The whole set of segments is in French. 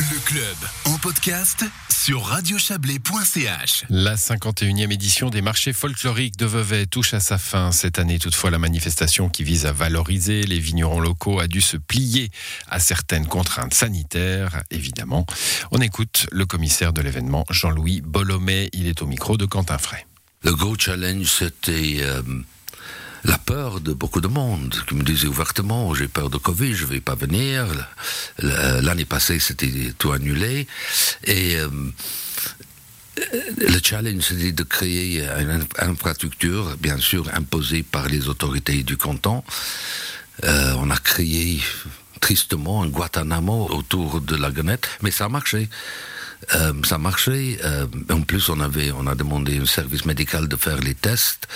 Le club en podcast sur radiochablais.ch. La 51e édition des marchés folkloriques de Vevey touche à sa fin cette année. Toutefois, la manifestation qui vise à valoriser les vignerons locaux a dû se plier à certaines contraintes sanitaires, évidemment. On écoute le commissaire de l'événement, Jean-Louis Bolomé. Il est au micro de Quentin Fray. Le gros challenge, c'était euh, la peur de beaucoup de monde qui me disait ouvertement j'ai peur de Covid, je vais pas venir. L'année passée, c'était tout annulé. Et euh, le challenge, c'était de créer une infrastructure, bien sûr, imposée par les autorités du canton. Euh, on a créé tristement un Guantanamo autour de la Gonette, mais ça a marché. Euh, ça marchait. En plus, on avait, on a demandé un service médical de faire les tests.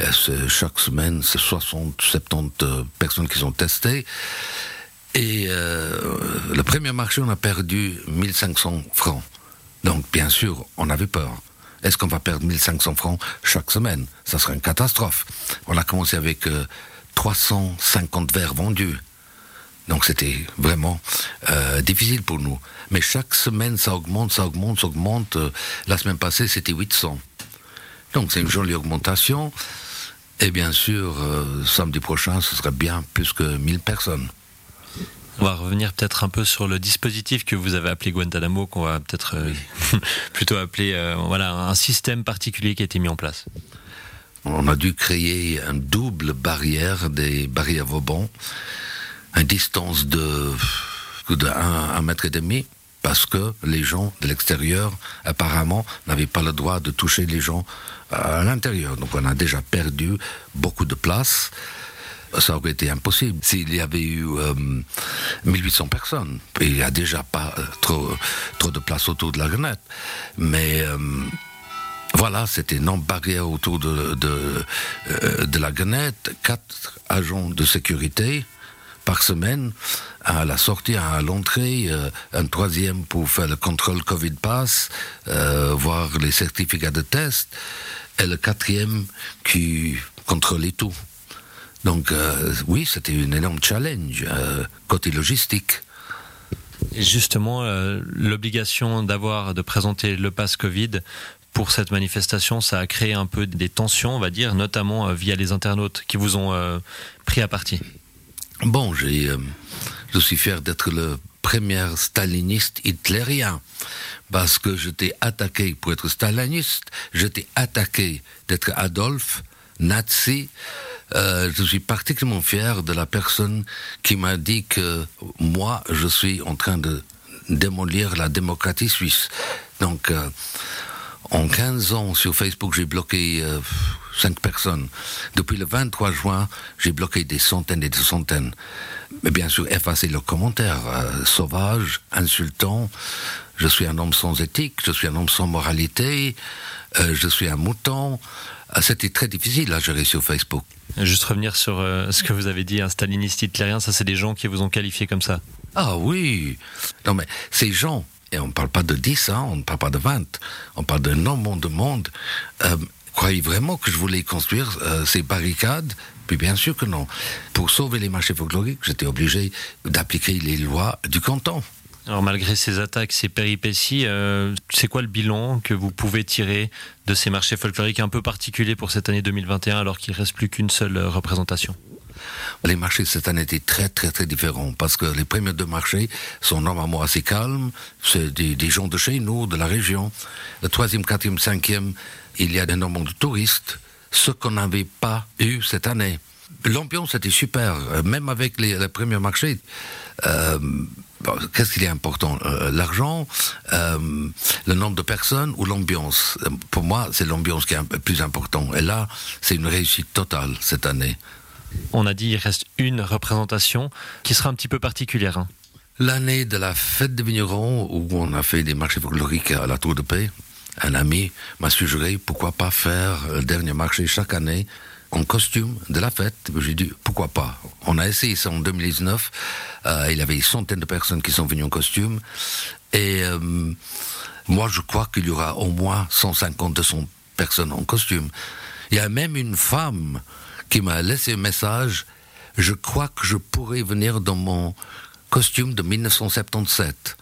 Euh, chaque semaine, c'est 60, 70 euh, personnes qui sont testées. Et euh, le premier marché, on a perdu 1500 francs. Donc, bien sûr, on avait peur. Est-ce qu'on va perdre 1500 francs chaque semaine? Ça serait une catastrophe. On a commencé avec 350 verres vendus. Donc c'était vraiment euh, difficile pour nous. Mais chaque semaine, ça augmente, ça augmente, ça augmente. la semaine passée, c'était 800. Donc c'est une jolie augmentation. Et bien sûr, euh, samedi prochain, ce serait bien plus que 1000 personnes. On va revenir peut-être un peu sur le dispositif que vous avez appelé Guantanamo, qu'on va peut-être euh, plutôt appeler euh, voilà, un système particulier qui a été mis en place. On a dû créer une double barrière, des barrières Vauban, une distance de, de 1, mètre et demi, parce que les gens de l'extérieur, apparemment, n'avaient pas le droit de toucher les gens à l'intérieur. Donc on a déjà perdu beaucoup de place. Ça aurait été impossible s'il y avait eu 1800 euh, personnes. Il n'y a déjà pas euh, trop, trop de place autour de la grenette. Mais euh, voilà, c'était une barrière autour de, de, la grenette, quatre agents de sécurité par semaine à la sortie, à l'entrée, un troisième pour faire le contrôle Covid Pass, voir les certificats de test et le quatrième qui contrôlait tout. Donc euh, oui, c'était un énorme challenge euh, côté logistique. Et justement, euh, l'obligation d'avoir de présenter le pass Covid pour cette manifestation, ça a créé un peu des tensions, on va dire, notamment via les internautes qui vous ont pris à partie. Bon, j'ai, je suis fier d'être le premier staliniste hitlérien parce que j'étais attaqué pour être staliniste, j'étais attaqué d'être Adolphe, nazi. Euh, je suis particulièrement fier de la personne qui m'a dit que moi, je suis en train de démolir la démocratie suisse. Donc, euh, en 15 ans sur Facebook, j'ai bloqué euh, 5 personnes. Depuis le 23 juin, j'ai bloqué des centaines et des centaines. Mais bien sûr, effacer leurs commentaires euh, sauvages, insultants. Je suis un homme sans éthique, je suis un homme sans moralité, euh, je suis un mouton. Ah, c'était très difficile à gérer sur Facebook. Juste revenir sur euh, ce que vous avez dit, un staliniste hitlérien, ça c'est des gens qui vous ont qualifié comme ça. Ah oui Non mais ces gens, et on ne parle pas de 10, hein, on ne parle pas de 20, on parle d'un nombre de monde, euh, croyez vraiment que je voulais construire euh, ces barricades? Puis bien sûr que non. Pour sauver les marchés folkloriques, j'étais obligé d'appliquer les lois du canton. Alors malgré ces attaques, ces péripéties, euh, c'est quoi le bilan que vous pouvez tirer de ces marchés folkloriques un peu particuliers pour cette année 2021 alors qu'il ne reste plus qu'une seule euh, représentation? Les marchés cette année étaient très très très différents parce que les premiers deux marchés sont normalement assez calmes. C'est des, gens de chez nous, de la région. Le troisième, quatrième, cinquième, il y a énormément de touristes, ce qu'on n'avait pas eu cette année. L'ambiance était super, même avec les, premiers marchés. Euh, Qu'est-ce qui est important euh, L'argent, euh, le nombre de personnes ou l'ambiance? Pour moi, c'est l'ambiance qui est plus important. Et là, c'est une réussite totale cette année. On a dit il reste une représentation qui sera un petit peu particulière. Hein. L'année de la fête des vignerons, où on a fait des marchés folkloriques à la Tour de Paix, un ami m'a suggéré pourquoi pas faire le dernier marché chaque année en costume de la fête. J'ai dit pourquoi pas? On a essayé ça en 2019. Euh, il y avait une centaine de personnes qui sont venues en costume. Et euh, moi, je crois qu'il y aura au moins 150, 200 personnes en costume. Il y a même une femme qui m'a laissé un message. Je crois que je pourrais venir dans mon costume de 1977.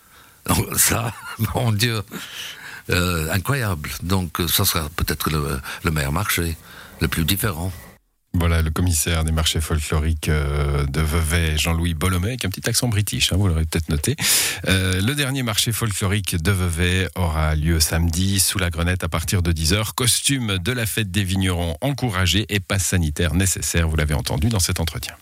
Ça, mon Dieu, euh, incroyable. Donc, ça sera peut-être le, le meilleur marché, le plus différent. Voilà le commissaire des marchés folkloriques euh, de Vevey, Jean-Louis Bolomé, avec un petit accent british, hein, vous l'aurez peut-être noté. Euh, le dernier marché folklorique de Vevey aura lieu samedi sous la grenette à partir de 10h. Costume de la fête des vignerons encouragé et passe sanitaire nécessaire, vous l'avez entendu dans cet entretien.